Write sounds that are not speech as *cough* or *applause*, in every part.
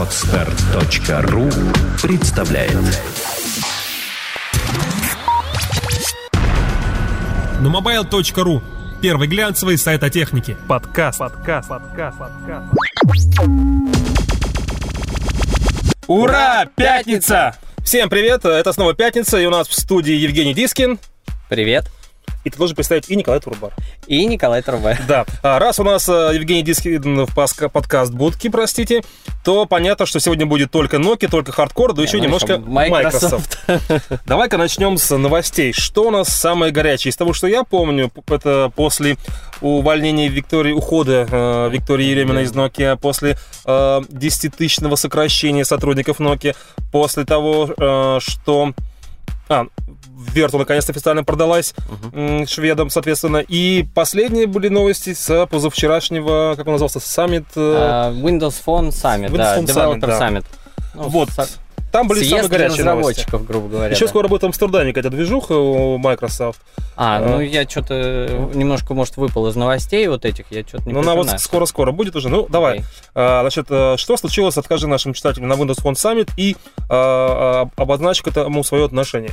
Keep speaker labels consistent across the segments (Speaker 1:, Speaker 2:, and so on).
Speaker 1: Отстар.ру представляет
Speaker 2: Numobile.ru Первый глянцевый сайт о технике. Подкаст. Подкаст. Подкаст. Подкаст.
Speaker 3: Ура! Пятница! Всем привет, это снова пятница, и у нас в студии Евгений Дискин.
Speaker 4: Привет.
Speaker 3: И ты должен представить и Николай Турбар.
Speaker 4: И Николай Турбар.
Speaker 3: Да. А раз у нас э, Евгений Дискин в подкаст будки, простите, то понятно, что сегодня будет только Nokia, только хардкор, да еще
Speaker 4: ну,
Speaker 3: немножко
Speaker 4: Microsoft.
Speaker 3: Microsoft. Давай-ка начнем с новостей. Что у нас самое горячее? Из того, что я помню, это после увольнения Виктории, ухода э, Виктории Ереминой из Nokia, после э, 10-тысячного сокращения сотрудников Nokia, после того, э, что... А, Верту наконец-то официально продалась м, шведам, соответственно. И последние были новости с позавчерашнего, как он назывался, саммит. э,
Speaker 4: Windows Phone Summit, да,
Speaker 3: Windows Phone
Speaker 4: Developer
Speaker 3: Summit, да.
Speaker 4: Summit. Ну,
Speaker 3: вот.
Speaker 4: со-
Speaker 3: Там были самые
Speaker 4: съезд
Speaker 3: горячие новости.
Speaker 4: разработчиков, грубо говоря.
Speaker 3: Еще
Speaker 4: да.
Speaker 3: скоро будет в Амстердаме какая-то движуха у Microsoft.
Speaker 4: А,
Speaker 3: А.
Speaker 4: ну я что-то немножко, может, выпал из новостей вот этих, я что-то не
Speaker 3: Ну, она вот скоро-скоро будет уже. Ну, давай.
Speaker 4: Окей.
Speaker 3: А, значит, э, что случилось, откажи нашим читателям на Windows Phone Summit и а, обозначь к этому свое отношение.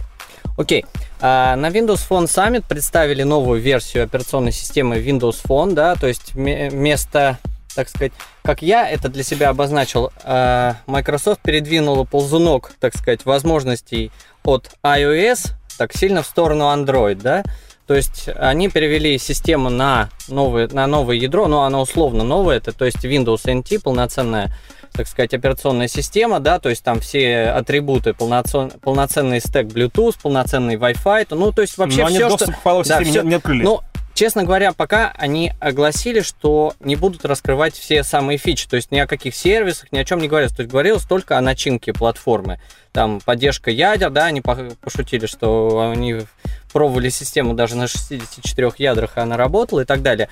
Speaker 4: Окей. А, на Windows Phone Summit представили новую версию операционной системы Windows Phone, да, то есть ме- вместо, так сказать, как я это для себя обозначил, а, Microsoft передвинула ползунок, так сказать, возможностей от iOS так сильно в сторону Android, да, то есть они перевели систему на новое, на новое ядро, но оно условно новое, это то есть Windows NT, полноценная так сказать, операционная система, да, то есть там все атрибуты, полноцен, полноценный стек Bluetooth, полноценный Wi-Fi, ну, то есть вообще
Speaker 3: Но они
Speaker 4: все,
Speaker 3: доступ
Speaker 4: что...
Speaker 3: к
Speaker 4: Да, всё-
Speaker 3: не, не открыли.
Speaker 4: Ну, честно говоря, пока они огласили, что не будут раскрывать все самые фичи, то есть ни о каких сервисах, ни о чем не говорилось, то есть говорилось только о начинке платформы. Там поддержка ядер, да, они по- пошутили, что они пробовали систему даже на 64 ядрах, и она работала и так далее.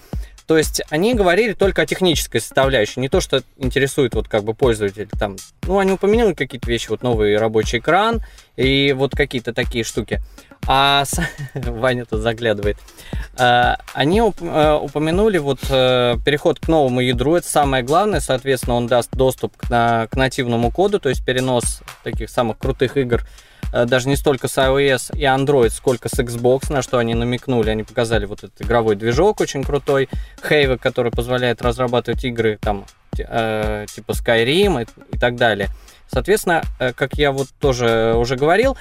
Speaker 4: То есть они говорили только о технической составляющей, не то, что интересует вот как бы пользователь там. Ну, они упомянули какие-то вещи, вот новый рабочий экран и вот какие-то такие штуки. А *laughs* Ваня тут заглядывает. А, Они э, упомянули вот э, переход к новому ядру, это самое главное, соответственно, он даст доступ к, на- к нативному коду, то есть перенос таких самых крутых игр э, даже не столько с iOS и Android, сколько с Xbox, на что они намекнули. Они показали вот этот игровой движок очень крутой, Havok, который позволяет разрабатывать игры там типа Skyrim и, так далее. Соответственно, как я вот тоже уже говорил,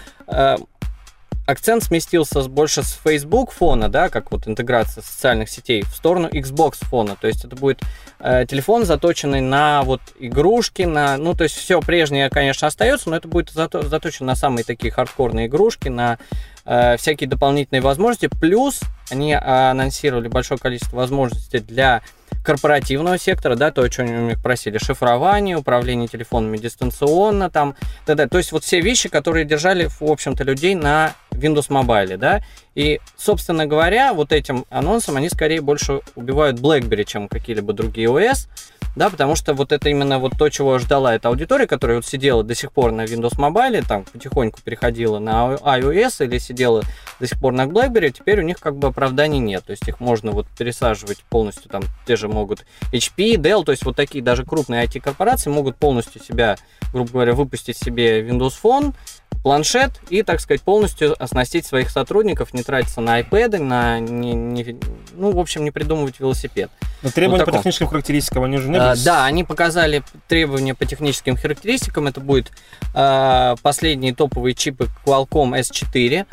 Speaker 4: акцент сместился больше с Facebook фона, да, как вот интеграция социальных сетей, в сторону Xbox фона. То есть это будет э, телефон, заточенный на вот игрушки, на, ну, то есть все прежнее, конечно, остается, но это будет зато, заточено на самые такие хардкорные игрушки, на э, всякие дополнительные возможности. Плюс они э, анонсировали большое количество возможностей для корпоративного сектора, да, то, о чем мы просили, шифрование, управление телефонами дистанционно, там, т.д. То есть вот все вещи, которые держали, в общем-то, людей на Windows Mobile, да, и, собственно говоря, вот этим анонсом они скорее больше убивают BlackBerry, чем какие-либо другие OS, да, потому что вот это именно вот то, чего ждала эта аудитория, которая вот сидела до сих пор на Windows Mobile, там потихоньку переходила на iOS или сидела до сих пор на BlackBerry, теперь у них как бы оправданий нет, то есть их можно вот пересаживать полностью, там те же могут HP, Dell, то есть вот такие даже крупные IT-корпорации могут полностью себя, грубо говоря, выпустить себе Windows Phone, планшет и, так сказать, полностью оснастить своих сотрудников, не тратиться на iPad, на не, не- ну, в общем, не придумывать велосипед.
Speaker 3: Но требования
Speaker 4: вот
Speaker 3: по техническим характеристикам, они же не
Speaker 4: А, да, они показали требования по техническим характеристикам. Это будет а, последние топовые чипы Qualcomm S4.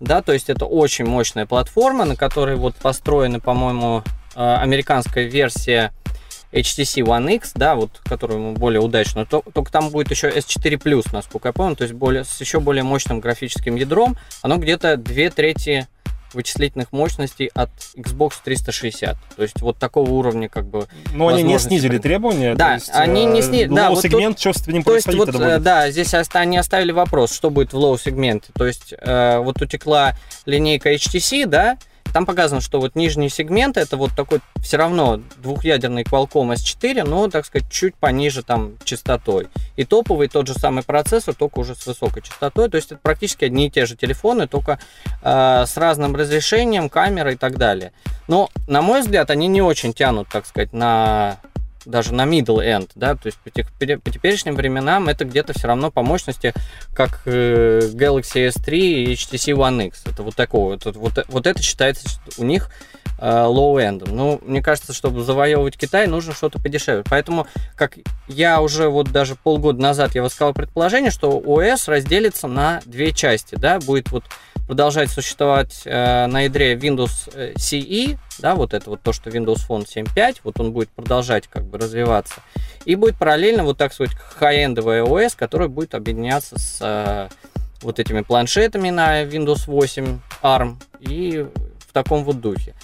Speaker 4: Да, то есть это очень мощная платформа, на которой вот построена, по-моему, а, американская версия HTC One X, да, вот, которую более удачно, то- только там будет еще S4 Plus, насколько я помню, то есть более, с еще более мощным графическим ядром, оно где-то две трети вычислительных мощностей от Xbox 360. То есть вот такого уровня как бы
Speaker 3: Но они не снизили требования.
Speaker 4: Да,
Speaker 3: есть,
Speaker 4: они не
Speaker 3: э,
Speaker 4: сни- да,
Speaker 3: low
Speaker 4: вот тут-
Speaker 3: сегмент, что с ним
Speaker 4: То есть вот, э,
Speaker 3: будет?
Speaker 4: да, здесь они оставили вопрос, что будет в low-сегменте. То есть э, вот утекла линейка HTC, да, там показано, что вот нижний сегмент это вот такой все равно двухъядерный Qualcomm S4, но, так сказать, чуть пониже там частотой. И топовый тот же самый процессор, только уже с высокой частотой. То есть это практически одни и те же телефоны, только э, с разным разрешением, камерой и так далее. Но, на мой взгляд, они не очень тянут, так сказать, на даже на middle end, да, то есть по, тех, по теперешним временам это где-то все равно по мощности, как э, Galaxy S3 и HTC One X. Это вот такого, вот, вот, вот это считается у них low-end. Ну, мне кажется, чтобы завоевывать Китай, нужно что-то подешевле. Поэтому, как я уже вот даже полгода назад я высказал предположение, что ОС разделится на две части, да, будет вот продолжать существовать э, на ядре Windows э, CE, да, вот это вот то, что Windows Phone 7.5, вот он будет продолжать как бы развиваться. И будет параллельно, вот так сказать, хай-эндовый OS, который будет объединяться с э, вот этими планшетами на Windows 8 ARM и в таком вот духе.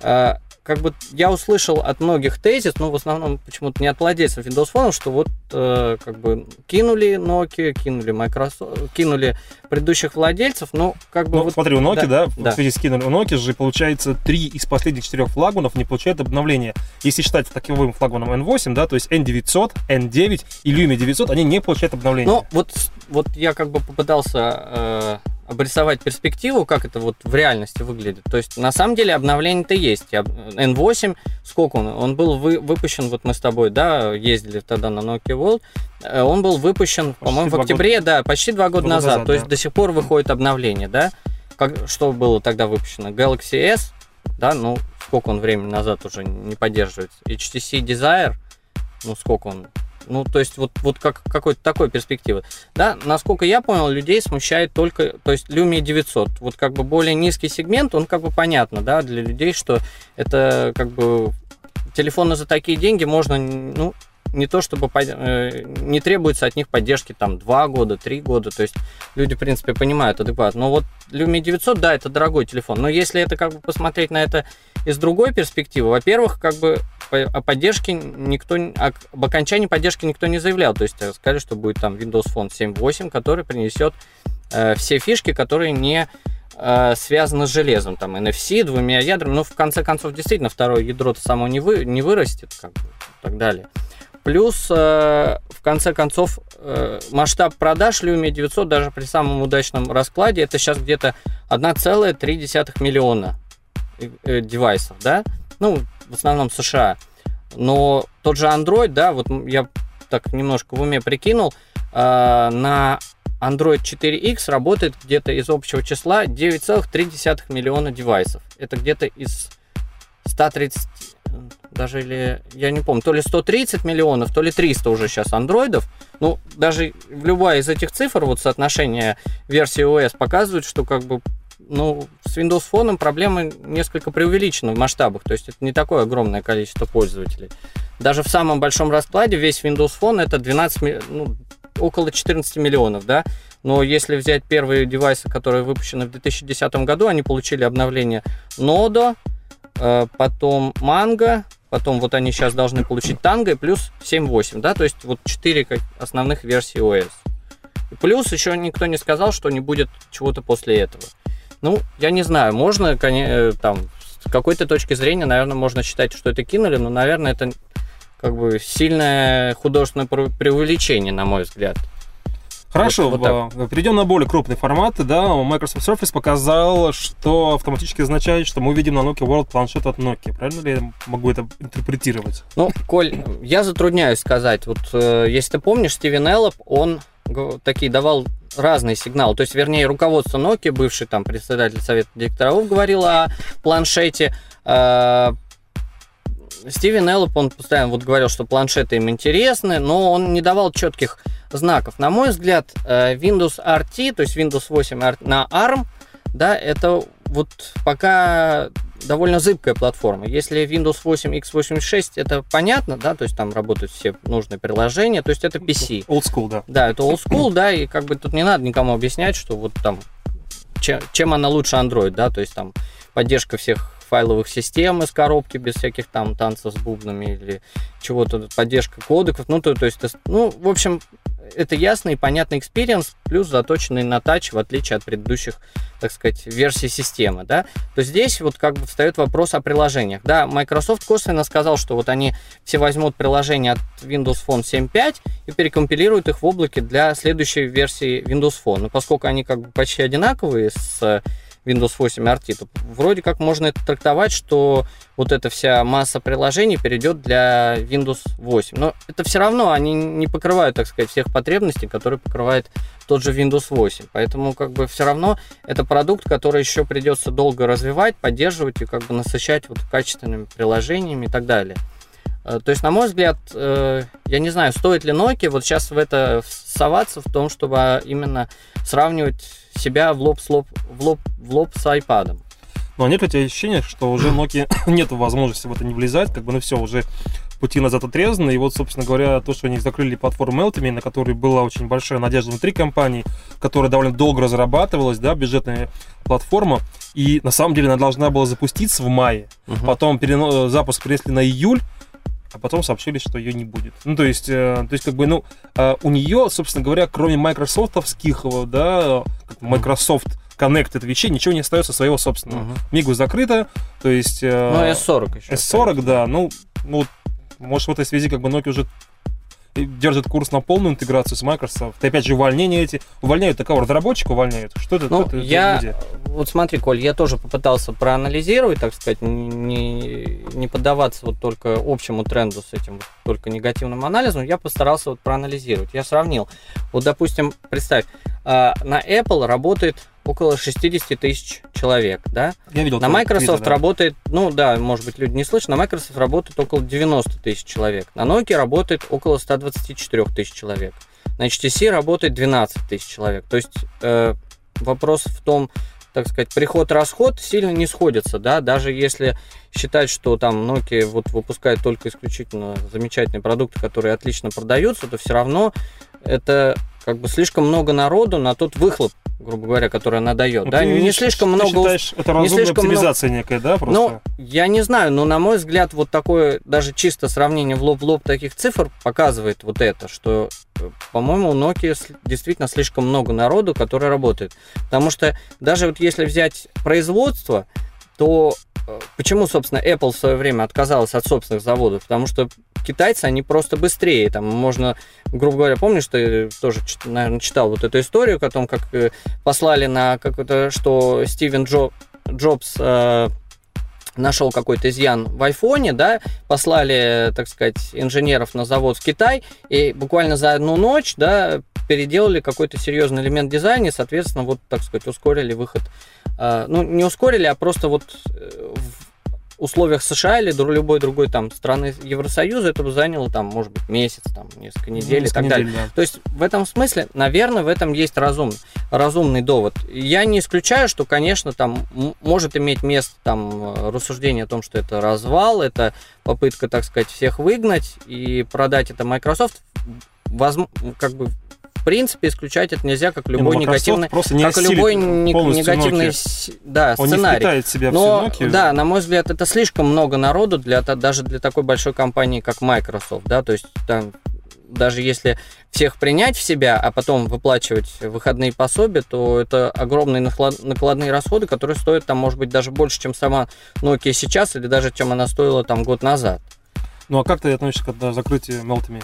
Speaker 4: Э, как бы я услышал от многих тезис, но в основном почему-то не от владельцев Windows Phone, что вот э, как бы кинули Nokia, кинули Microsoft, кинули предыдущих владельцев, но как бы...
Speaker 3: Ну,
Speaker 4: вот,
Speaker 3: смотри, у Nokia, да,
Speaker 4: да.
Speaker 3: в связи с кинули, у Nokia же получается три из последних четырех флагманов не получают обновления. Если считать таковым флагманом N8, да, то есть N900, N9 и Lumia 900, они не получают обновления.
Speaker 4: Ну, вот, вот я как бы попытался... Э, обрисовать перспективу, как это вот в реальности выглядит. То есть, на самом деле, обновление-то есть. N8, сколько он? Он был вы, выпущен, вот мы с тобой, да, ездили тогда на Nokia World, э, он был выпущен, по-моему, в октябре, года, да, почти два года назад. назад. То есть, да. до сих пор выходит обновление, да? Как, что было тогда выпущено? Galaxy S, да, ну, сколько он времени назад уже не поддерживается. HTC Desire, ну, сколько он ну, то есть вот, вот как какой-то такой перспективы. Да, насколько я понял, людей смущает только, то есть Lumia 900. Вот как бы более низкий сегмент, он как бы понятно, да, для людей, что это как бы телефоны за такие деньги можно, ну, не то чтобы э, не требуется от них поддержки там 2 года, 3 года, то есть люди, в принципе, понимают адекватно. Но вот Lumia 900, да, это дорогой телефон, но если это как бы посмотреть на это из другой перспективы, во-первых, как бы о поддержке никто, об окончании поддержки никто не заявлял, то есть сказали, что будет там Windows Phone 7.8, который принесет э, все фишки, которые не э, связаны с железом, там NFC, двумя ядрами, но в конце концов действительно второе ядро-то само не, вы, не вырастет, как бы, и так далее. Плюс, э, в конце концов, э, масштаб продаж Lumia 900 даже при самом удачном раскладе это сейчас где-то 1,3 миллиона э, девайсов, да? Ну, в основном США. Но тот же Android, да, вот я так немножко в уме прикинул, на Android 4X работает где-то из общего числа 9,3 миллиона девайсов. Это где-то из 130, даже или, я не помню, то ли 130 миллионов, то ли 300 уже сейчас андроидов. Ну, даже в любая из этих цифр, вот соотношение версии OS показывает, что как бы ну, с Windows Phone проблемы несколько преувеличены в масштабах, то есть это не такое огромное количество пользователей. Даже в самом большом раскладе весь Windows Phone это 12, ну, около 14 миллионов, да, но если взять первые девайсы, которые выпущены в 2010 году, они получили обновление Nodo, потом Mango, Потом вот они сейчас должны получить танго и плюс 7.8, да, то есть вот 4 основных версии. И плюс еще никто не сказал, что не будет чего-то после этого. Ну, я не знаю, можно, э, там, с какой-то точки зрения, наверное, можно считать, что это кинули, но, наверное, это как бы сильное художественное преувеличение, на мой взгляд.
Speaker 3: Хорошо, вот, вот так. перейдем на более крупный формат. Да, Microsoft Surface показал, что автоматически означает, что мы увидим на Nokia World планшет от Nokia. Правильно ли я могу это интерпретировать?
Speaker 4: Ну, Коль, я затрудняюсь сказать. Вот э, если ты помнишь, Стивен Эллоп, он такие давал разные сигналы. То есть, вернее, руководство Nokia, бывший там председатель совета директоров, говорил о планшете. Э, Стивен Эллоп, он постоянно вот говорил, что планшеты им интересны, но он не давал четких знаков. На мой взгляд, э, Windows RT, то есть Windows 8 на ARM, да, это вот пока довольно зыбкая платформа. Если Windows 8 x86, это понятно, да, то есть там работают все нужные приложения, то есть это PC.
Speaker 3: Old school, да.
Speaker 4: Да, это old school, да, и как бы тут не надо никому объяснять, что вот там чем, чем она лучше Android, да, то есть там поддержка всех файловых систем из коробки без всяких там танцев с бубнами или чего-то, поддержка кодеков, ну, то, то есть, ну, в общем, это ясный и понятный experience, плюс заточенный на touch, в отличие от предыдущих, так сказать, версий системы, да, то здесь вот как бы встает вопрос о приложениях, да, Microsoft косвенно сказал, что вот они все возьмут приложения от Windows Phone 7.5 и перекомпилируют их в облаке для следующей версии Windows Phone, но поскольку они как бы почти одинаковые с Windows 8 RT, то вроде как можно это трактовать, что вот эта вся масса приложений перейдет для Windows 8. Но это все равно они не покрывают, так сказать, всех потребностей, которые покрывает тот же Windows 8. Поэтому как бы все равно это продукт, который еще придется долго развивать, поддерживать и как бы насыщать вот качественными приложениями и так далее. Э, то есть, на мой взгляд, э, я не знаю, стоит ли Nokia вот сейчас в это соваться, в том, чтобы именно сравнивать себя в лоб с, лоб, в лоб, в лоб с iPad.
Speaker 3: Но нет у тебя ощущения, что уже Nokia *coughs* нет возможности в это не влезать, как бы, ну все, уже пути назад отрезаны. И вот, собственно говоря, то, что они закрыли платформу Meltemy, на которой была очень большая надежда внутри компании, которая довольно долго разрабатывалась, да, бюджетная платформа. И на самом деле она должна была запуститься в мае. Угу. Потом перено... запуск перенесли на июль а потом сообщили, что ее не будет. Ну, то есть, э, то есть как бы, ну, э, у нее, собственно говоря, кроме майкрософтовских, да, Microsoft Connected вещей, ничего не остается своего собственного. Uh-huh. Мигу закрыто, то есть... Э,
Speaker 4: ну, S40 еще.
Speaker 3: S40, да, ну, ну, может, в этой связи как бы Nokia уже держит курс на полную интеграцию с Microsoft. И опять же, увольнения эти. Увольняют такого разработчика, увольняют. Что это?
Speaker 4: Ну, это, я... Это вот смотри, Коль, я тоже попытался проанализировать, так сказать, не, не поддаваться вот только общему тренду с этим вот, только негативным анализом. Я постарался вот проанализировать. Я сравнил. Вот, допустим, представь, а, на Apple работает около 60 тысяч человек, да?
Speaker 3: Я видел.
Speaker 4: На Microsoft да. работает, ну да, может быть, люди не слышат, на Microsoft работает около 90 тысяч человек. На Nokia работает около 124 тысяч человек. На HTC работает 12 тысяч человек. То есть э, вопрос в том, так сказать, приход-расход сильно не сходится, да, даже если считать, что там Nokia вот выпускает только исключительно замечательные продукты, которые отлично продаются, то все равно это как бы слишком много народу на тот выхлоп, грубо говоря, который она дает. Ну, да? Не слишком много...
Speaker 3: Считаешь, это разумная не слишком оптимизация много... некая, да, просто?
Speaker 4: Ну, я не знаю, но на мой взгляд, вот такое даже чисто сравнение в лоб в лоб таких цифр показывает вот это, что, по-моему, у Nokia действительно слишком много народу, который работает. Потому что даже вот если взять производство, то э, почему, собственно, Apple в свое время отказалась от собственных заводов? Потому что китайцы, они просто быстрее. Там можно, грубо говоря, помнишь, ты тоже, наверное, читал вот эту историю о том, как э, послали на какое-то, что Стивен Джо, Джобс э, нашел какой-то изъян в айфоне, да, послали, так сказать, инженеров на завод в Китай, и буквально за одну ночь, да, переделали какой-то серьезный элемент дизайна, и, соответственно, вот, так сказать, ускорили выход. Э, ну, не ускорили, а просто вот э, условиях США или любой другой там страны Евросоюза это бы заняло там, может быть, месяц, там, несколько недель несколько и так недель, далее. Да. То есть в этом смысле, наверное, в этом есть разум, разумный довод. Я не исключаю, что, конечно, там может иметь место там рассуждение о том, что это развал, это попытка, так сказать, всех выгнать и продать это Microsoft. Возможно, как бы принципе, исключать это нельзя, как любой не, ну, негативный,
Speaker 3: как
Speaker 4: любой негативный да,
Speaker 3: Он
Speaker 4: сценарий.
Speaker 3: Не себя
Speaker 4: Но, да, на мой взгляд, это слишком много народу для, даже для такой большой компании, как Microsoft, да, то есть там даже если всех принять в себя, а потом выплачивать выходные пособия, то это огромные накладные расходы, которые стоят там, может быть, даже больше, чем сама Nokia сейчас, или даже чем она стоила там год назад.
Speaker 3: Ну а как ты относишься к закрытию Meltemi?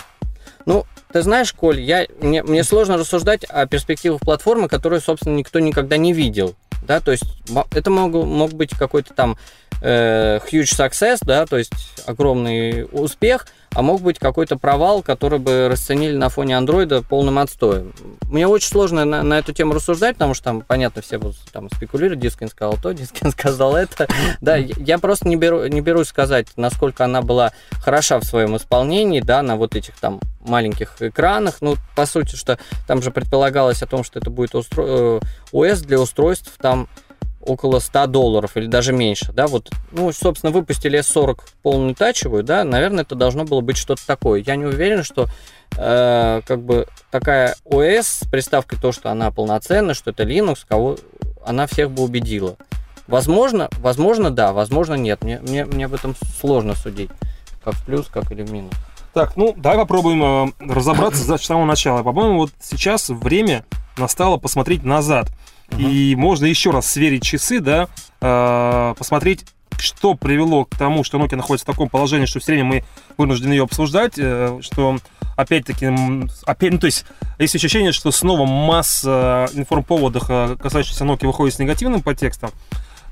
Speaker 4: Ну, ты знаешь, Коль, я, мне, мне сложно рассуждать о перспективах платформы, которую, собственно, никто никогда не видел. Да, то есть это мог, мог быть какой-то там э, huge success, да, то есть огромный успех, а мог быть какой-то провал, который бы расценили на фоне андроида полным отстоем. Мне очень сложно на, на эту тему рассуждать, потому что там, понятно, все будут там спекулируют, Дискин сказал то, *laughs* Дискин сказал это. Да, я просто не, беру, не берусь сказать, насколько она была хороша в своем исполнении, да, на вот этих там маленьких экранах. Ну, по сути, что там же предполагалось о том, что это будет устро... ОС э, для устройств там около 100 долларов или даже меньше, да, вот, ну, собственно, выпустили S40 полную тачевую, да, наверное, это должно было быть что-то такое. Я не уверен, что э, как бы такая OS с приставкой то, что она полноценная, что это Linux, кого она всех бы убедила. Возможно, возможно, да, возможно, нет. Мне, мне, мне в этом сложно судить, как в плюс, как или в минус.
Speaker 3: Так, ну, давай попробуем э, разобраться с самого начала. По-моему, вот сейчас время настало посмотреть назад. И можно еще раз сверить часы, да, э, посмотреть, что привело к тому, что Nokia находится в таком положении, что все время мы вынуждены ее обсуждать, э, что опять-таки, опять, ну, то есть, есть ощущение, что снова масса информповодов, э, касающихся Nokia, выходит с негативным подтекстом.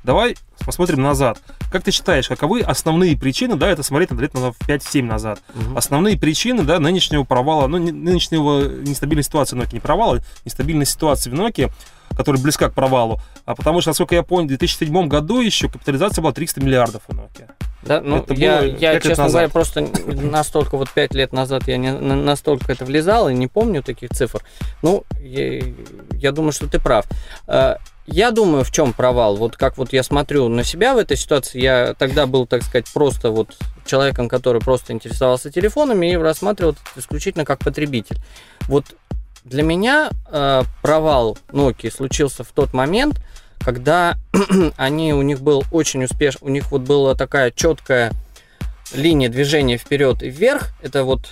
Speaker 3: Давай посмотрим назад. Как ты считаешь, каковы основные причины, да, это смотреть на лет на 5-7 назад, угу. основные причины, да, нынешнего провала, ну, нынешнего нестабильной ситуации в Nokia, не провала, нестабильной ситуации в Nokia, которая близка к провалу, а потому что, насколько я понял, в 2007 году еще капитализация была 300 миллиардов у Nokia.
Speaker 4: Да, ну, это я, я честно говоря, просто настолько вот 5 лет назад я не настолько это влезал и не помню таких цифр. Ну, я, я думаю, что ты прав. Я думаю, в чем провал. Вот как вот я смотрю на себя в этой ситуации, я тогда был, так сказать, просто вот человеком, который просто интересовался телефонами и рассматривал исключительно как потребитель. Вот для меня э, провал Nokia случился в тот момент, когда *clears throat* они, у них был очень успешный, у них вот была такая четкая линия движения вперед и вверх. Это вот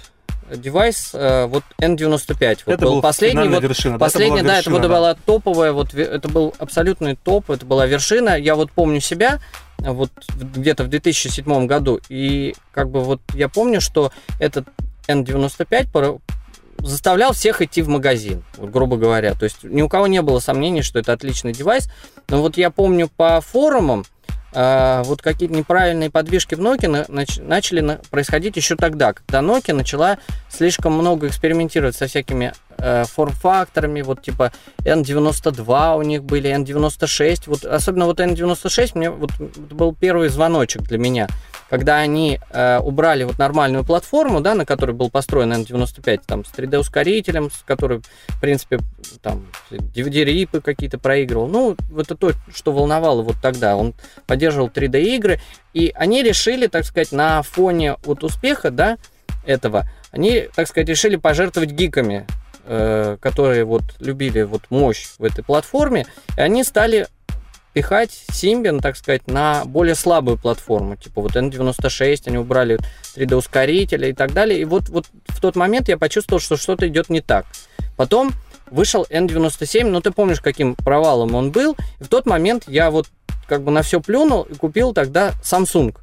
Speaker 4: девайс, э, вот N95. Вот
Speaker 3: это был, последний, вот,
Speaker 4: вершина. Последний, да, это, да, вершина, это вот да. была топовая, вот это был абсолютный топ, это была вершина. Я вот помню себя, вот где-то в 2007 году, и как бы вот я помню, что этот N95 заставлял всех идти в магазин, вот, грубо говоря. То есть ни у кого не было сомнений, что это отличный девайс. Но вот я помню по форумам, вот какие-то неправильные подвижки в Nokia нач- начали на- происходить еще тогда, когда Nokia начала слишком много экспериментировать со всякими э, форм-факторами, вот типа N92 у них были, N96, вот особенно вот N96 мне вот был первый звоночек для меня когда они э, убрали вот нормальную платформу, да, на которой был построен N95, там, с 3D-ускорителем, с которой, в принципе, там, DVD-рипы какие-то проигрывал. Ну, это то, что волновало вот тогда. Он поддерживал 3D-игры, и они решили, так сказать, на фоне вот успеха, да, этого, они, так сказать, решили пожертвовать гиками, э, которые вот любили вот мощь в этой платформе, и они стали пихать Symbian, так сказать, на более слабую платформу. Типа вот N96, они убрали 3D-ускорители и так далее. И вот, вот в тот момент я почувствовал, что что-то идет не так. Потом вышел N97, ну ты помнишь, каким провалом он был. И в тот момент я вот как бы на все плюнул и купил тогда Samsung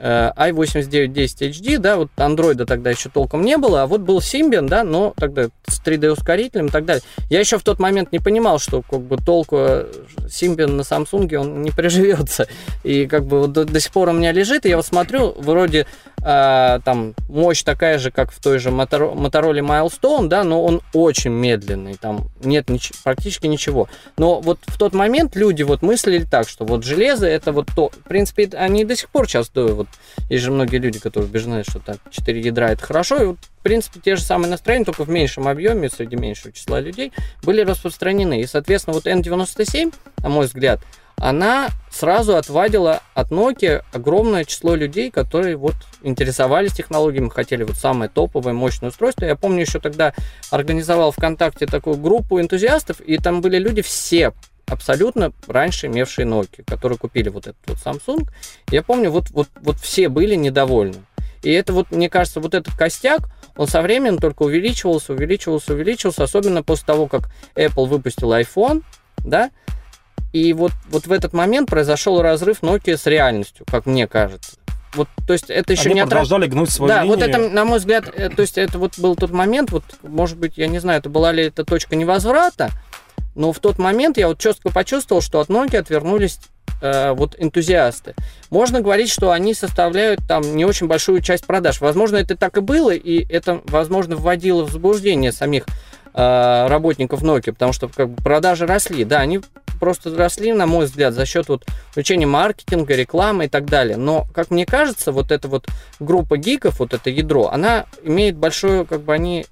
Speaker 4: i8910 HD, да, вот андроида тогда еще толком не было, а вот был Symbian, да, но тогда с 3D-ускорителем и так далее. Я еще в тот момент не понимал, что как бы толку э, Symbian на Samsung он не приживется. И как бы вот до, до сих пор у меня лежит, и я вот смотрю, вроде э, там мощь такая же, как в той же Motorola Milestone, да, но он очень медленный, там нет нич- практически ничего. Но вот в тот момент люди вот мыслили так, что вот железо это вот то, в принципе, они до сих пор сейчас вот есть же многие люди, которые убеждены, что так 4 ядра это хорошо, и вот в принципе, те же самые настроения, только в меньшем объеме, среди меньшего числа людей, были распространены. И, соответственно, вот N97, на мой взгляд, она сразу отвадила от Nokia огромное число людей, которые вот интересовались технологиями, хотели вот самое топовое, мощное устройство. Я помню, еще тогда организовал ВКонтакте такую группу энтузиастов, и там были люди все абсолютно раньше имевшие Nokia, которые купили вот этот вот Samsung. Я помню, вот, вот, вот все были недовольны. И это вот, мне кажется, вот этот костяк, он со временем только увеличивался, увеличивался, увеличивался, особенно после того, как Apple выпустил iPhone, да, и вот, вот в этот момент произошел разрыв Nokia с реальностью, как мне кажется. Вот, то есть это еще
Speaker 3: Они
Speaker 4: не
Speaker 3: продолжали отрав... гнуть свою
Speaker 4: Да,
Speaker 3: линию.
Speaker 4: вот это, на мой взгляд, э, то есть это вот был тот момент, вот, может быть, я не знаю, это была ли это точка невозврата, но в тот момент я вот четко почувствовал, что от Nokia отвернулись э, вот энтузиасты. Можно говорить, что они составляют там не очень большую часть продаж. Возможно, это так и было, и это, возможно, вводило в заблуждение самих э, работников Nokia, потому что как бы продажи росли. Да, они просто росли, на мой взгляд, за счет вот включения маркетинга, рекламы и так далее. Но, как мне кажется, вот эта вот группа гиков, вот это ядро, она имеет большое, как бы они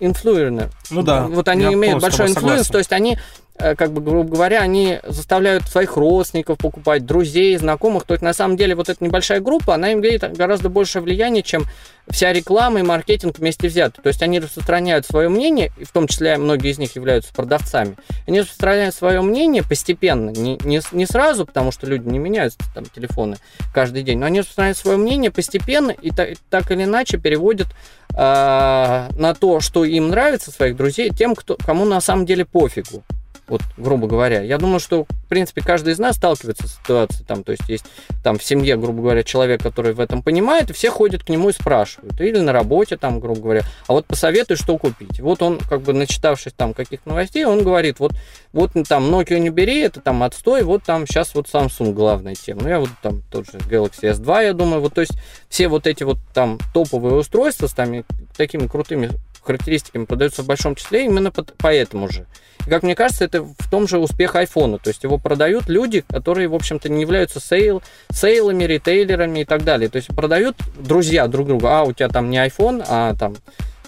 Speaker 4: инфлюенер.
Speaker 3: Ну да.
Speaker 4: Вот они имеют большой influence, то есть они Э, как бы, грубо говоря, они заставляют своих родственников покупать, друзей, знакомых. То есть, на самом деле, вот эта небольшая группа, она имеет гораздо больше влияния, чем вся реклама и маркетинг вместе взяты. То есть, они распространяют свое мнение, и в том числе многие из них являются продавцами. Они распространяют свое мнение постепенно, не, не, не сразу, потому что люди не меняют там телефоны каждый день, но они распространяют свое мнение постепенно и так, так или иначе переводят э, на то, что им нравится, своих друзей, тем, кто, кому на самом деле пофигу. Вот, грубо говоря. Я думаю, что, в принципе, каждый из нас сталкивается с ситуацией, там, то есть есть там в семье, грубо говоря, человек, который в этом понимает, и все ходят к нему и спрашивают. Или на работе, там, грубо говоря, а вот посоветуй, что купить. Вот он, как бы, начитавшись там каких-то новостей, он говорит, вот, вот там Nokia не бери, это там отстой, вот там сейчас вот Samsung главная тема. Ну, я вот там тот же Galaxy S2, я думаю, вот, то есть все вот эти вот там топовые устройства с там, такими крутыми характеристиками продаются в большом числе именно поэтому же. И, как мне кажется, это в том же успех айфона. То есть его продают люди, которые, в общем-то, не являются sale, sale ами, ритейлерами и так далее. То есть продают друзья друг другу. А, у тебя там не iPhone, а там,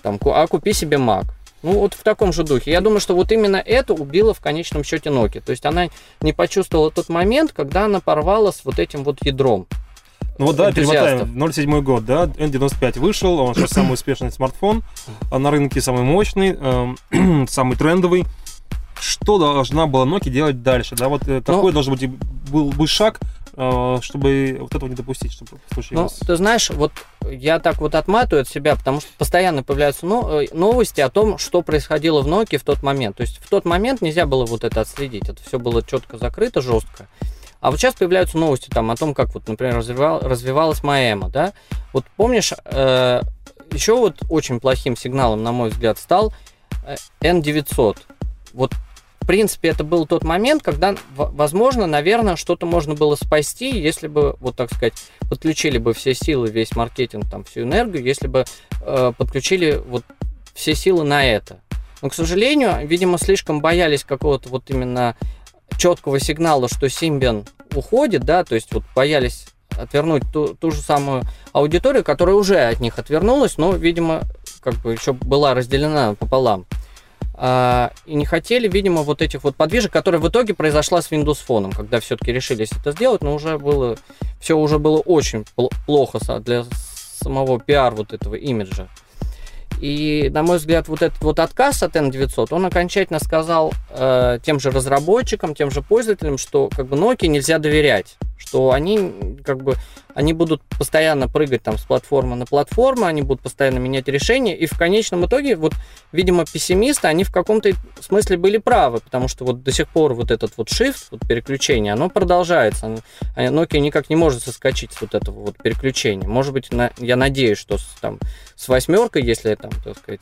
Speaker 4: там а купи себе Mac. Ну, вот в таком же духе. Я думаю, что вот именно это убило в конечном счете Nokia. То есть она не почувствовала тот момент, когда она порвала с вот этим вот ядром.
Speaker 3: Ну вот да, перемотаем. 07 год, да, N95 вышел, он сейчас самый успешный смартфон а на рынке, самый мощный, э, *clears throat* самый трендовый. Что должна была Nokia делать дальше? Да, вот э, какой ну, должен быть был бы шаг, э, чтобы вот этого не допустить, чтобы
Speaker 4: случилось? Ну, ты знаешь, вот я так вот отматываю от себя, потому что постоянно появляются э, новости о том, что происходило в Nokia в тот момент. То есть в тот момент нельзя было вот это отследить. Это все было четко закрыто, жестко. А вот сейчас появляются новости там о том, как вот, например, развивал, развивалась Маэма, да? Вот помнишь, э, еще вот очень плохим сигналом, на мой взгляд, стал э, N900. Вот в принципе, это был тот момент, когда, возможно, наверное, что-то можно было спасти, если бы, вот так сказать, подключили бы все силы, весь маркетинг, там, всю энергию, если бы э, подключили вот все силы на это. Но, к сожалению, видимо, слишком боялись какого-то вот именно четкого сигнала, что Симбиан уходит, да, то есть вот боялись отвернуть ту, ту же самую аудиторию, которая уже от них отвернулась, но, видимо, как бы еще была разделена пополам. А, и не хотели, видимо, вот этих вот подвижек, которые в итоге произошла с Windows Phone, когда все-таки решились это сделать, но уже было, все уже было очень плохо для самого пиар вот этого имиджа. И, на мой взгляд, вот этот вот отказ от N900, он окончательно сказал э, тем же разработчикам, тем же пользователям, что как бы Nokia нельзя доверять, что они как бы они будут постоянно прыгать там с платформы на платформу, они будут постоянно менять решения, и в конечном итоге, вот, видимо, пессимисты, они в каком-то смысле были правы, потому что вот до сих пор вот этот вот shift, вот переключение, оно продолжается. А Nokia никак не может соскочить с вот этого вот переключения. Может быть, на, я надеюсь, что с, там с восьмеркой, если там, так сказать,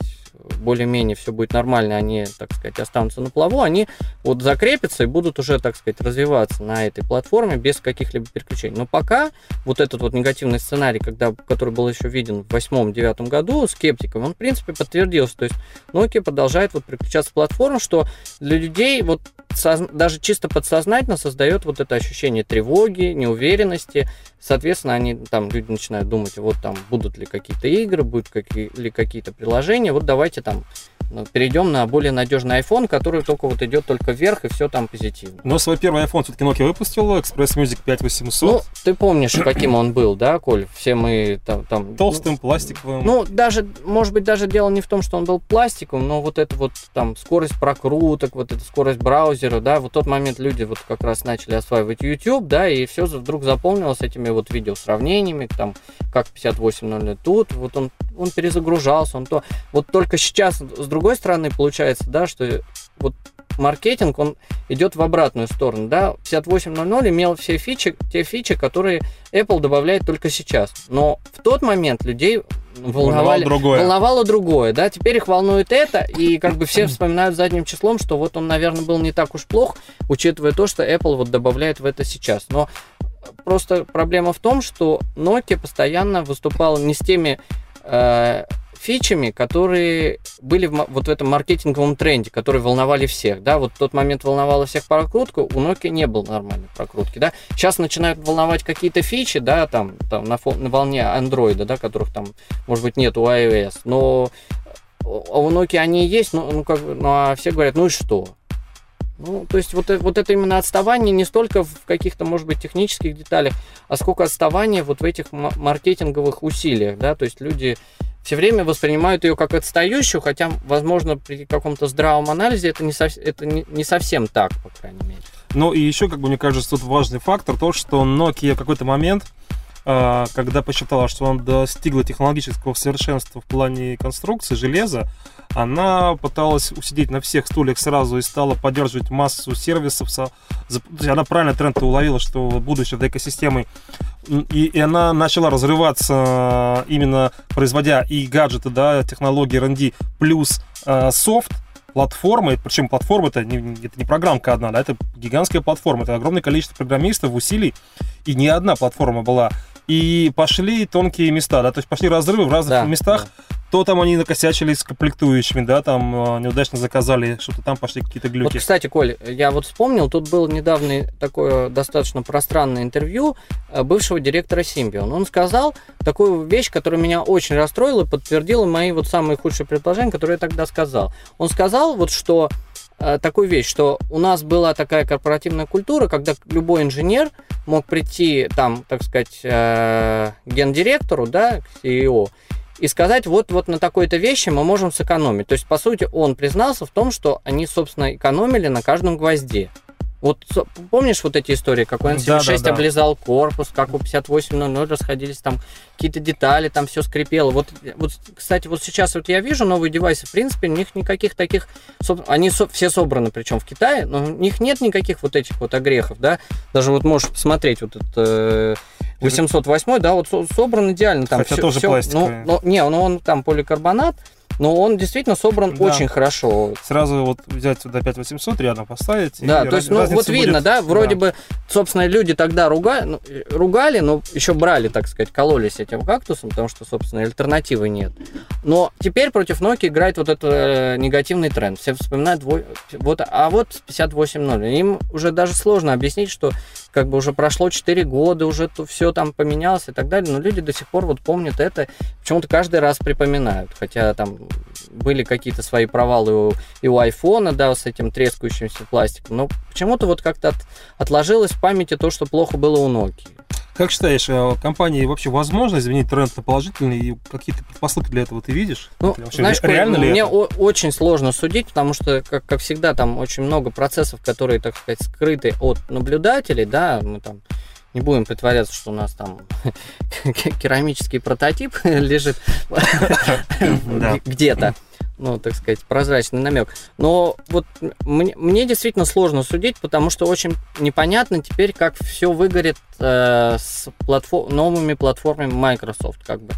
Speaker 4: более-менее все будет нормально, они, так сказать, останутся на плаву, они вот закрепятся и будут уже, так сказать, развиваться на этой платформе без каких-либо переключений. Но пока вот этот вот негативный сценарий, когда, который был еще виден в восьмом-девятом году скептиком, он, в принципе, подтвердился. То есть Nokia продолжает вот переключаться с платформ, что для людей вот даже чисто подсознательно создает вот это ощущение тревоги, неуверенности. Соответственно, они там люди начинают думать, вот там будут ли какие-то игры, будут какие, ли какие-то приложения. Вот давайте там ну, перейдем на более надежный iPhone, который только вот идет только вверх, и все там позитивно.
Speaker 3: Но свой первый iPhone все-таки Nokia выпустил, Express Music 5800.
Speaker 4: Ну, ты помнишь, каким он был, да, Коль? Все мы там... там
Speaker 3: Толстым, ну, пластиковым.
Speaker 4: Ну, даже, может быть, даже дело не в том, что он был пластиковым, но вот это вот там скорость прокруток, вот эта скорость браузера, да, вот тот момент люди вот как раз начали осваивать YouTube, да, и все вдруг заполнилось этими вот видео сравнениями, там, как 5800 тут, вот он, он перезагружался, он то... Вот только сейчас, с другой стороны, получается, да, что вот маркетинг, он идет в обратную сторону, да, 5800 имел все фичи, те фичи, которые Apple добавляет только сейчас, но в тот момент людей волновали, другое. волновало другое, да, теперь их волнует это, и как бы все вспоминают задним числом, что вот он, наверное, был не так уж плох, учитывая то, что Apple вот добавляет в это сейчас, но просто проблема в том, что Nokia постоянно выступала не с теми э, фичами, которые были в, вот в этом маркетинговом тренде, которые волновали всех, да, вот в тот момент волновала всех прокрутка, у Nokia не было нормальной прокрутки, да, сейчас начинают волновать какие-то фичи, да, там, там на, фон, на волне Android, да, которых там, может быть, нет у iOS, но у Nokia они есть, ну, ну, как, ну а все говорят, ну и что? Ну, то есть вот, вот это именно отставание не столько в каких-то, может быть, технических деталях, а сколько отставание вот в этих маркетинговых усилиях, да, то есть люди все время воспринимают ее как отстающую, хотя, возможно, при каком-то здравом анализе это не, сов... это не, не совсем так, по крайней мере.
Speaker 3: Ну и еще, как бы мне кажется, тут важный фактор, то, что Nokia в какой-то момент а, когда посчитала, что она достигла технологического совершенства в плане конструкции железа, она пыталась усидеть на всех стульях сразу и стала поддерживать массу сервисов. Она правильно тренд уловила, что будущее в экосистемой и, и она начала разрываться именно производя и гаджеты, да, технологии R&D плюс э, софт, платформы, причем платформа это не, это не программка одна, да, это гигантская платформа, это огромное количество программистов, усилий, и не одна платформа была и пошли тонкие места, да, то есть пошли разрывы в разных да, местах. Да. То там они накосячили с комплектующими, да, там э, неудачно заказали, что-то там пошли какие-то глюки.
Speaker 4: Вот, кстати, Коль, я вот вспомнил, тут было недавно такое достаточно пространное интервью э, бывшего директора Symbian. Он сказал такую вещь, которая меня очень расстроила и подтвердила мои вот самые худшие предположения, которые я тогда сказал. Он сказал вот, что такую вещь, что у нас была такая корпоративная культура, когда любой инженер мог прийти там, так сказать, э, гендиректору, да, к CEO, и сказать, вот, вот на такой-то вещи мы можем сэкономить. То есть, по сути, он признался в том, что они, собственно, экономили на каждом гвозде. Вот помнишь вот эти истории, как у N76 да, да, да. облизал корпус, как у 5800 расходились там какие-то детали, там все скрипело. Вот, вот, кстати, вот сейчас вот я вижу новые девайсы, в принципе, у них никаких таких, они все собраны, причем в Китае, но у них нет никаких вот этих вот огрехов, да. Даже вот можешь посмотреть вот этот 808, э, да, вот собран идеально. Там
Speaker 3: Хотя все, тоже все,
Speaker 4: Ну, ну, не, ну он там поликарбонат, но он действительно собран да. очень хорошо.
Speaker 3: Сразу вот взять сюда 5800 рядом поставить.
Speaker 4: Да, то есть, ну, вот видно, да, вроде да. бы, собственно, люди тогда ругали, ну, ругали, но еще брали, так сказать, кололись этим кактусом, потому что, собственно, альтернативы нет. Но теперь против Nokia играет вот этот э, негативный тренд. Все вспоминают, вот, а вот 58.0. Им уже даже сложно объяснить, что как бы уже прошло 4 года, уже то, все там поменялось и так далее, но люди до сих пор вот помнят это, почему-то каждый раз припоминают, хотя там были какие-то свои провалы у, и у айфона, да, с этим трескающимся пластиком, но почему-то вот как-то от, отложилось в памяти то, что плохо было у Nokia.
Speaker 3: Как считаешь, э, компании вообще возможно изменить тренд на положительный и какие-то предпосылки для этого ты видишь?
Speaker 4: Ну, знаешь, реально ли мне это? очень сложно судить, потому что, как, как всегда, там очень много процессов, которые, так сказать, скрыты от наблюдателей, да, мы там не будем притворяться, что у нас там *laughs* керамический прототип *laughs* лежит *laughs* где-то ну, так сказать, прозрачный намек. Но вот мне, мне действительно сложно судить, потому что очень непонятно теперь, как все выгорит э, с платформ, новыми платформами Microsoft, как бы.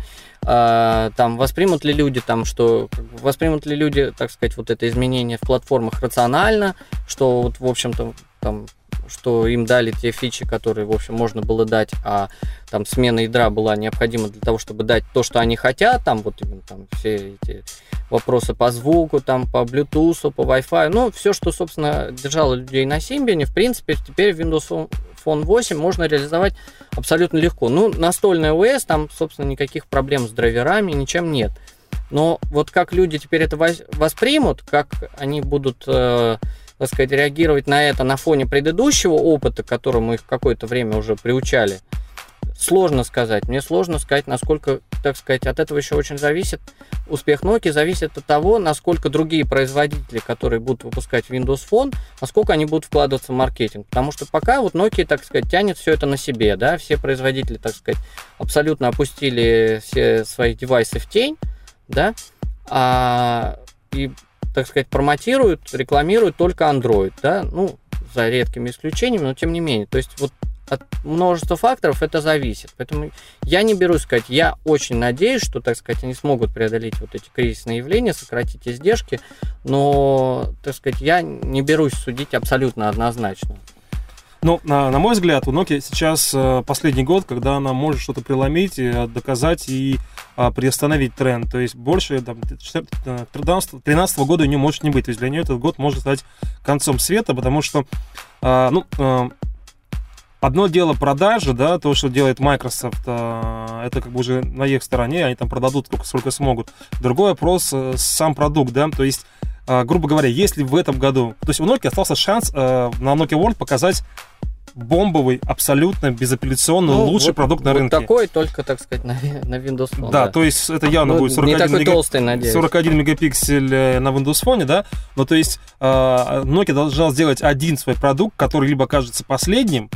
Speaker 4: Э, там воспримут ли люди там, что воспримут ли люди, так сказать, вот это изменение в платформах рационально, что вот, в общем-то, там что им дали те фичи, которые, в общем, можно было дать, а там смена ядра была необходима для того, чтобы дать то, что они хотят, там вот именно там все эти вопросы по звуку, там по Bluetooth, по Wi-Fi, ну, все, что, собственно, держало людей на Symbian, в принципе, теперь в Windows Phone 8 можно реализовать абсолютно легко. Ну, настольный OS, там, собственно, никаких проблем с драйверами, ничем нет. Но вот как люди теперь это воспримут, как они будут э, так сказать, реагировать на это на фоне предыдущего опыта, к которому их какое-то время уже приучали, сложно сказать. Мне сложно сказать, насколько, так сказать, от этого еще очень зависит. Успех Nokia зависит от того, насколько другие производители, которые будут выпускать Windows Phone, насколько они будут вкладываться в маркетинг. Потому что пока вот Nokia, так сказать, тянет все это на себе, да, все производители, так сказать, абсолютно опустили все свои девайсы в тень, да, а, и так сказать, промотируют, рекламируют только Android, да, ну, за редкими исключениями, но тем не менее. То есть вот от множества факторов это зависит. Поэтому я не берусь сказать, я очень надеюсь, что, так сказать, они смогут преодолеть вот эти кризисные явления, сократить издержки, но, так сказать, я не берусь судить абсолютно однозначно.
Speaker 3: Ну, на, на мой взгляд, у Nokia сейчас э, последний год, когда она может что-то преломить, э, доказать и а, приостановить тренд. То есть больше там, 2013 года у нее может не быть. То есть для нее этот год может стать концом света, потому что а, ну, а, Одно дело продажи, да, то, что делает Microsoft, это как бы уже на их стороне, они там продадут только сколько смогут. Другой вопрос, сам продукт, да, то есть, грубо говоря, если в этом году, то есть у Nokia остался шанс на Nokia World показать бомбовый, абсолютно безапелляционно ну, лучший вот, продукт на вот рынке.
Speaker 4: такой, только, так сказать, на, на Windows Phone.
Speaker 3: Да, да, то есть это явно ну, будет 41, не такой толстый, надеюсь. 41 мегапиксель э, на Windows Phone, да, но то есть э, Nokia должна сделать один свой продукт, который либо кажется последним,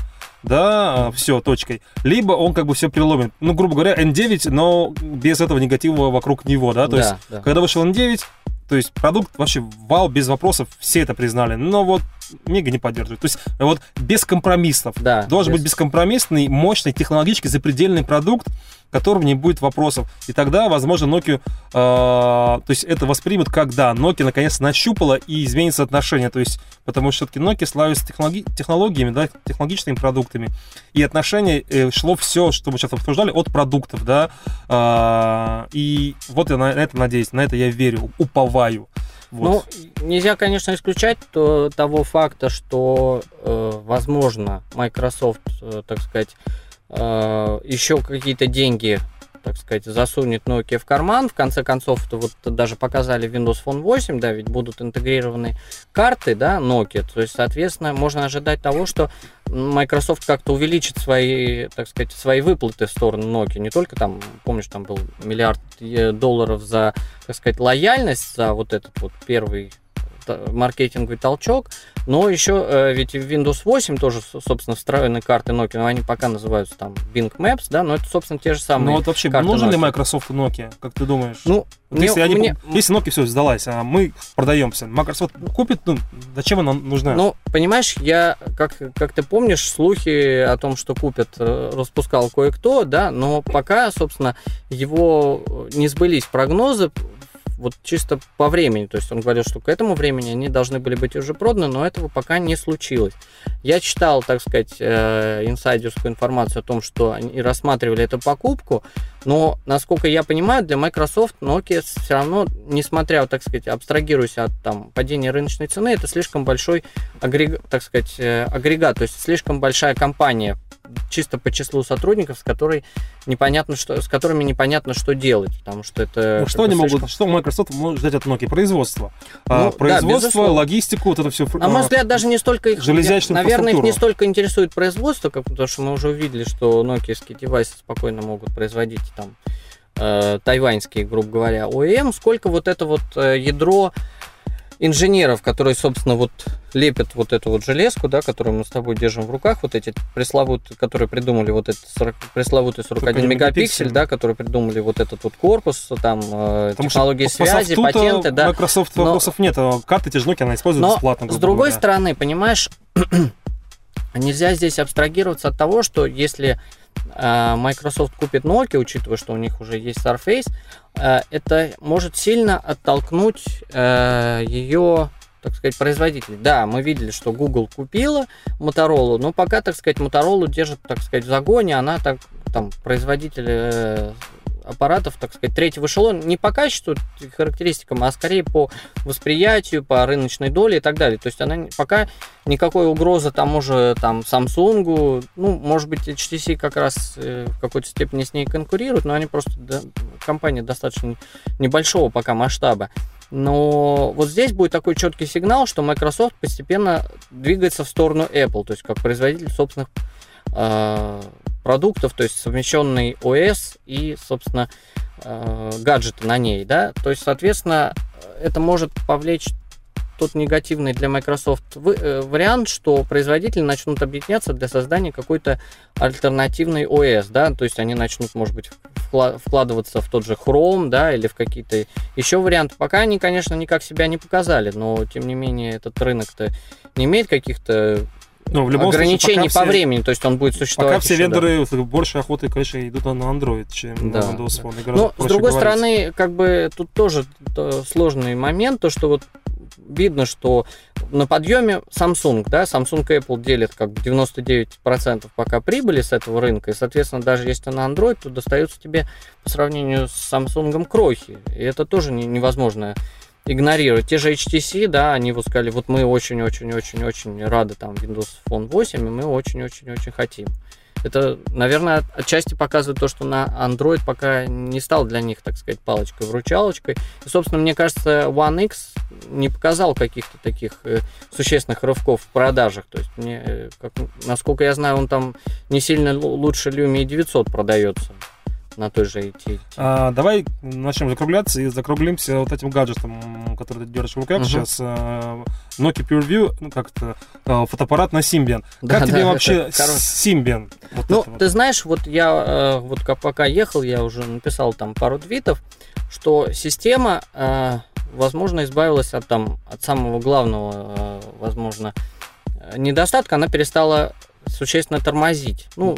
Speaker 3: да, все, точкой. Либо он как бы все преломит. Ну, грубо говоря, N9, но без этого негатива вокруг него, да, то
Speaker 4: Да,
Speaker 3: есть,
Speaker 4: да.
Speaker 3: когда вышел N9, то есть продукт вообще вау, без вопросов, все это признали, но вот Мега не поддерживает. То есть вот без компромиссов.
Speaker 4: Да,
Speaker 3: Должен
Speaker 4: без-
Speaker 3: быть бескомпромиссный, мощный, технологически запредельный продукт, которым не будет вопросов. И тогда, возможно, Nokia, э, то есть это воспримут как да, Nokia наконец нащупала и изменится отношение. То есть, потому что все-таки Nokia славится технологи- технологиями, да, технологичными продуктами. И отношение э, шло все, что мы сейчас обсуждали, от продуктов, да. А, и вот я на, на это надеюсь, на это я верю, уповаю. Вот.
Speaker 4: Ну, нельзя, конечно, исключать то- того факта, что, э, возможно, Microsoft, э, так сказать, э, еще какие-то деньги, так сказать, засунет Nokia в карман. В конце концов, то вот даже показали Windows Phone 8, да, ведь будут интегрированы карты, да, Nokia. То есть, соответственно, можно ожидать того, что Microsoft как-то увеличит свои, так сказать, свои выплаты в сторону Nokia. Не только там, помнишь, там был миллиард э, долларов за, так сказать, лояльность, за вот этот вот первый маркетинговый толчок, но еще э, ведь в Windows 8 тоже, собственно, встроены карты Nokia, но они пока называются там Bing Maps, да, но это, собственно, те же самые
Speaker 3: Ну вот вообще, нужен ли. Microsoft Nokia, как ты думаешь?
Speaker 4: Ну,
Speaker 3: Вот
Speaker 4: мне-
Speaker 3: если, они,
Speaker 4: мне-
Speaker 3: если Nokia все сдалась, а мы продаемся, Microsoft купит, ну, зачем она нужна?
Speaker 4: Ну, понимаешь, я, как, как ты помнишь, слухи о том, что купят, э, распускал кое-кто, да, но пока, собственно, его э, не сбылись прогнозы, вот чисто по времени. То есть он говорил, что к этому времени они должны были быть уже проданы, но этого пока не случилось. Я читал, так сказать, э, инсайдерскую информацию о том, что они рассматривали эту покупку, но, насколько я понимаю, для Microsoft Nokia все равно, несмотря, так сказать, абстрагируясь от там, падения рыночной цены, это слишком большой агрег... так сказать, э, агрегат, то есть слишком большая компания чисто по числу сотрудников, с которой непонятно что, с которыми непонятно что делать, потому что это
Speaker 3: Ну, что они
Speaker 4: слишком-
Speaker 3: могут, что Microsoft может взять от Nokia? Производство.
Speaker 4: Ну,
Speaker 3: А,
Speaker 4: да,
Speaker 3: производство,
Speaker 4: безусловно.
Speaker 3: логистику, вот это все.
Speaker 4: На мой взгляд, даже не столько их,
Speaker 3: железячную
Speaker 4: наверное, их не столько интересует производство, как потому что мы уже увидели, что нокиевские девайсы спокойно могут производить там э, тайваньские, грубо говоря, ОЭМ, сколько вот это вот э, ядро инженеров, которые, собственно, вот лепят вот эту вот железку, да, которую мы с тобой держим в руках, вот эти пресловутые, которые придумали вот этот 40, пресловутый 41
Speaker 3: 41
Speaker 4: мегапиксель,
Speaker 3: мегапиксель.
Speaker 4: да, которые придумали вот этот вот корпус, там, э,
Speaker 3: Потому что
Speaker 4: технологии
Speaker 3: по
Speaker 4: связи, патенты, да.
Speaker 3: Microsoft
Speaker 4: Но-
Speaker 3: вопросов нет. а Карты Nokia, она использует
Speaker 4: Но,
Speaker 3: бесплатно.
Speaker 4: с другой
Speaker 3: говоря.
Speaker 4: стороны, понимаешь, *clears throat* нельзя здесь абстрагироваться от того, что если Microsoft купит Nokia, учитывая, что у них уже есть Surface, э, это может сильно оттолкнуть ее, так сказать, производителей. Да, мы видели, что Google купила Motorola, но пока, так сказать, Motorola держит, так сказать, в загоне, она так, там, производитель э, аппаратов, так сказать, третьего эшелона не по качеству характеристикам, а скорее по восприятию, по рыночной доле и так далее. То есть она пока никакой угрозы тому же там Samsung, ну, может быть, HTC как раз э, в какой-то степени с ней конкурирует, но они просто да, компания достаточно небольшого пока масштаба. Но вот здесь будет такой четкий сигнал, что Microsoft постепенно двигается в сторону Apple, то есть как производитель собственных э, продуктов, то есть совмещенный ОС и, собственно, э, гаджеты на ней, да, то есть, соответственно, это может повлечь тот негативный для Microsoft э, вариант, что производители начнут объединяться для создания какой-то альтернативной ОС, да, то есть они начнут, может быть, вкла- вкладываться в тот же Chrome, да, или в какие-то еще варианты. Пока они, конечно, никак себя не показали, но, тем не менее, этот рынок-то не имеет каких-то
Speaker 3: Ну, в любом случае,
Speaker 4: ограничений
Speaker 3: пока
Speaker 4: по
Speaker 3: все-
Speaker 4: времени, то есть он будет существовать.
Speaker 3: Пока все
Speaker 4: еще, да.
Speaker 3: вендоры больше охоты, конечно, идут на Android, чем
Speaker 4: Да,
Speaker 3: на Windows
Speaker 4: да.
Speaker 3: Phone. Гораздо
Speaker 4: Но, с
Speaker 3: проще
Speaker 4: другой
Speaker 3: говорить.
Speaker 4: стороны, как бы тут тоже то, сложный момент, то, что вот видно, что на подъеме Samsung, да, Samsung и Apple делят как бы 99% пока прибыли с этого рынка, и, соответственно, даже если ты на Android, то достается тебе по сравнению с Samsung крохи, и это тоже не- невозможно игнорировать. Те же HTC, да, они вот сказали, вот мы очень-очень-очень-очень рады там Windows Phone 8, и мы очень-очень-очень хотим. Это, наверное, от- отчасти показывает то, что на Android пока не стал для них, так сказать, палочкой-вручалочкой. И, собственно, мне кажется, One X не показал каких-то таких э, существенных рывков в продажах. То есть, мне, э, как- насколько я знаю, он там не сильно лу- лучше Lumia 900 продается. На той же AT.
Speaker 3: А, давай начнем закругляться и закруглимся вот этим гаджетом, который ты держишь в руках
Speaker 4: Мгм.
Speaker 3: сейчас. а, Nokia PureView, ну как это, а, фотоаппарат на Symbian.
Speaker 4: Да,
Speaker 3: как тебе
Speaker 4: да,
Speaker 3: вообще *laughs*
Speaker 4: это коро-
Speaker 3: Symbian? Вот
Speaker 4: Ну,
Speaker 3: это вот.
Speaker 4: ты знаешь, вот я э, вот пока ехал, я уже написал там пару твитов, что система, э, возможно, избавилась от там от самого главного, э, возможно, э, недостатка, она перестала существенно тормозить. Ну,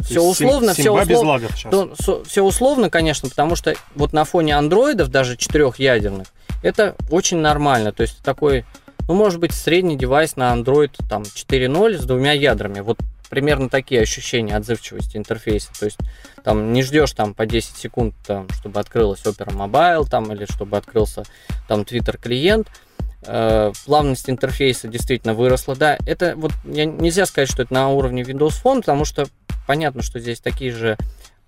Speaker 4: все условно, все условно. То, все условно, конечно, потому что вот на фоне андроидов, даже четырехъядерных, это очень нормально. То есть такой, ну, может быть, средний девайс на Android там 4.0 с двумя ядрами. Вот примерно такие ощущения отзывчивости интерфейса. То есть там не ждешь там по 10 секунд, там, чтобы открылась Opera Mobile там, или чтобы открылся там Twitter клиент. Э, плавность интерфейса действительно выросла. Да, это вот я, нельзя сказать, что это на уровне Windows Phone, потому что понятно, что здесь такие же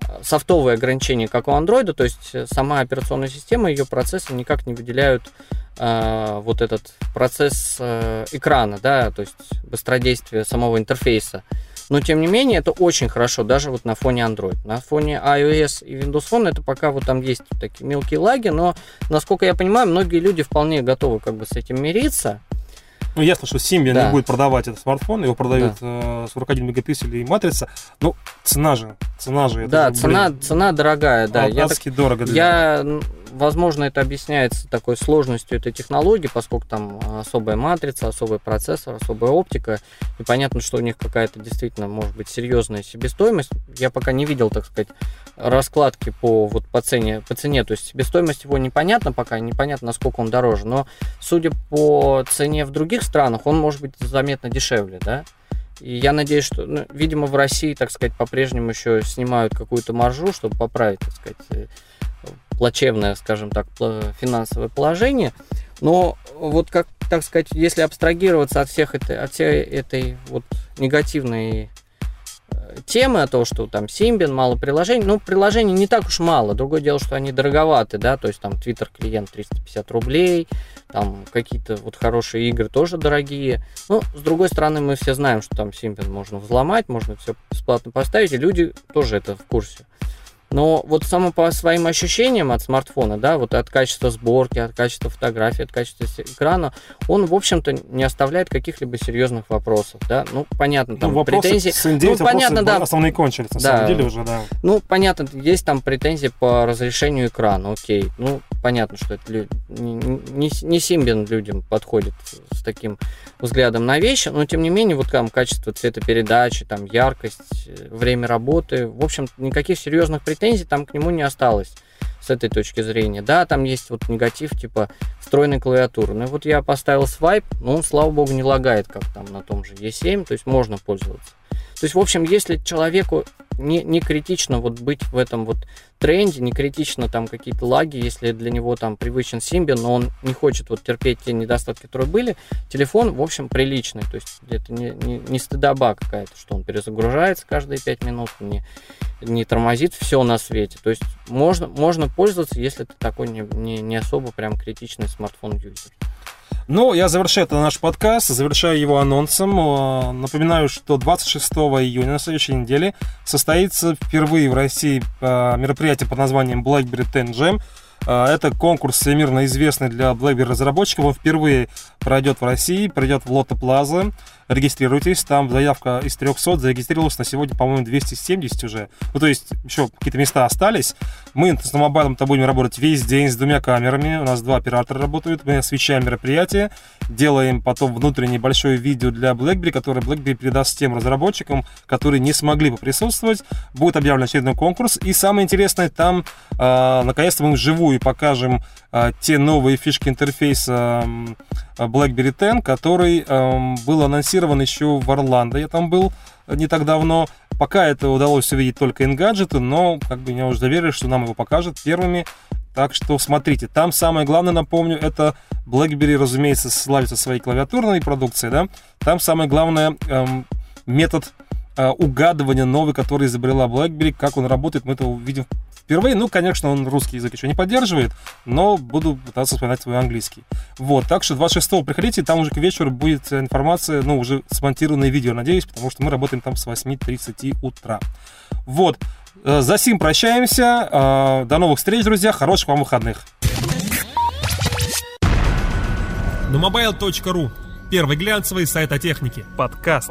Speaker 4: э, софтовые ограничения, как у Android, то есть э, сама операционная система, ее процессы никак не выделяют э, вот этот процесс э, экрана, да, то есть быстродействие самого интерфейса. Но тем не менее это очень хорошо, даже вот на фоне Android. На фоне iOS и Windows Phone это пока вот там есть такие мелкие лаги, но насколько я понимаю, многие люди вполне готовы как бы с этим мириться.
Speaker 3: Ну, ясно, что Symbian
Speaker 4: Да.
Speaker 3: не будет продавать этот смартфон, его продают э, 41 мегапиксель и матрица. Ну, цена же, цена же.
Speaker 4: да,
Speaker 3: же,
Speaker 4: цена,
Speaker 3: блин,
Speaker 4: цена дорогая, да. Я так
Speaker 3: дорого. для-
Speaker 4: Я, возможно, это объясняется такой сложностью этой технологии, поскольку там особая матрица, особый процессор, особая оптика, и понятно, что у них какая-то действительно может быть серьезная себестоимость. Я пока не видел, так сказать, раскладки по вот по цене, по цене, то есть себестоимость его непонятна пока, непонятно, насколько он дороже, но судя по цене в других странах, он может быть заметно дешевле, да. И я надеюсь, что, ну, видимо, в России, так сказать, по-прежнему еще снимают какую-то маржу, чтобы поправить, так сказать, плачевное, скажем так, финансовое положение. Но вот как, так сказать, если абстрагироваться от всех этой, от всей этой вот негативной э, темы, о том, что там Symbian, мало приложений, ну, приложений не так уж мало. Другое дело, что они дороговаты, да, то есть там Twitter клиент 350 рублей, там какие-то вот хорошие игры тоже дорогие. Ну, с другой стороны, мы все знаем, что там Symbian можно взломать, можно все бесплатно поставить, и люди тоже это в курсе. Но вот само по своим ощущениям от смартфона, да, вот от качества сборки, от качества фотографии, от качества экрана, он, в общем-то, не оставляет каких-либо серьезных вопросов, да. Ну, понятно, там
Speaker 3: ну, вопросы
Speaker 4: претензии.
Speaker 3: с N9
Speaker 4: ну, понятно, да.
Speaker 3: основные кончились, на
Speaker 4: Да.
Speaker 3: самом деле уже, да.
Speaker 4: Ну, понятно, есть там претензии по разрешению экрана, окей. Ну, понятно, что это не, не, не Symbian людям подходит таким взглядом на вещи, но тем не менее, вот там качество цветопередачи, там яркость, э, время работы, в общем, никаких серьезных претензий там к нему не осталось с этой точки зрения. Да, там есть вот негатив типа встроенной клавиатуры. Ну вот я поставил свайп, но он, слава богу, не лагает, как там на том же E7, то есть можно пользоваться. То есть, в общем, если человеку не, не критично вот быть в этом вот тренде, не критично там какие-то лаги, если для него там привычен Symbian, но он не хочет вот терпеть те недостатки, которые были, телефон, в общем, приличный. То есть это не, не, не стыдоба какая-то, что он перезагружается каждые 5 минут, не, не тормозит все на свете. То есть можно, можно пользоваться, если ты такой не, не, не особо прям критичный смартфон-юзер.
Speaker 3: Ну, я завершаю это наш подкаст, завершаю его анонсом. Напоминаю, что 26 июня на следующей неделе состоится впервые в России э, мероприятие под названием BlackBerry 10 Jam. Э, Это конкурс всемирно известный для BlackBerry разработчиков. Он впервые пройдет в России, пройдет в Лотто Плаза. Регистрируйтесь, там заявка из 300, зарегистрировалось на сегодня, по-моему, 270 уже. Ну, то есть, еще какие-то места остались. Мы с мобайлом-то будем работать весь день с двумя камерами. У нас два оператора работают. Мы освещаем мероприятие, делаем потом внутреннее большое видео для BlackBerry, которое BlackBerry передаст тем разработчикам, которые не смогли бы присутствовать. Будет объявлен очередной конкурс. И самое интересное, там, э, наконец-то, мы вживую покажем э, те новые фишки интерфейса BlackBerry 10, который эм, был анонсирован еще в Орландо. Я там был не так давно. Пока это удалось увидеть только Engadget, но как бы меня уже доверили, что нам его покажут первыми. Так что смотрите, там самое главное, напомню, это BlackBerry, разумеется, славится своей клавиатурной продукцией, да. Там самое главное эм, метод э, угадывания новый, который изобрела BlackBerry, как он работает, мы это увидим впервые. Ну, конечно, он русский язык еще не поддерживает, но буду пытаться вспоминать свой английский. Вот, так что 26-го приходите, там уже к вечеру будет информация, ну, уже смонтированное видео, надеюсь, потому что мы работаем там с 8.30 утра. Вот. Э, За сим прощаемся. Э, До новых встреч, друзья. Хороших вам выходных.
Speaker 2: Numobile.ru Первый глянцевый сайт о технике. Подкаст.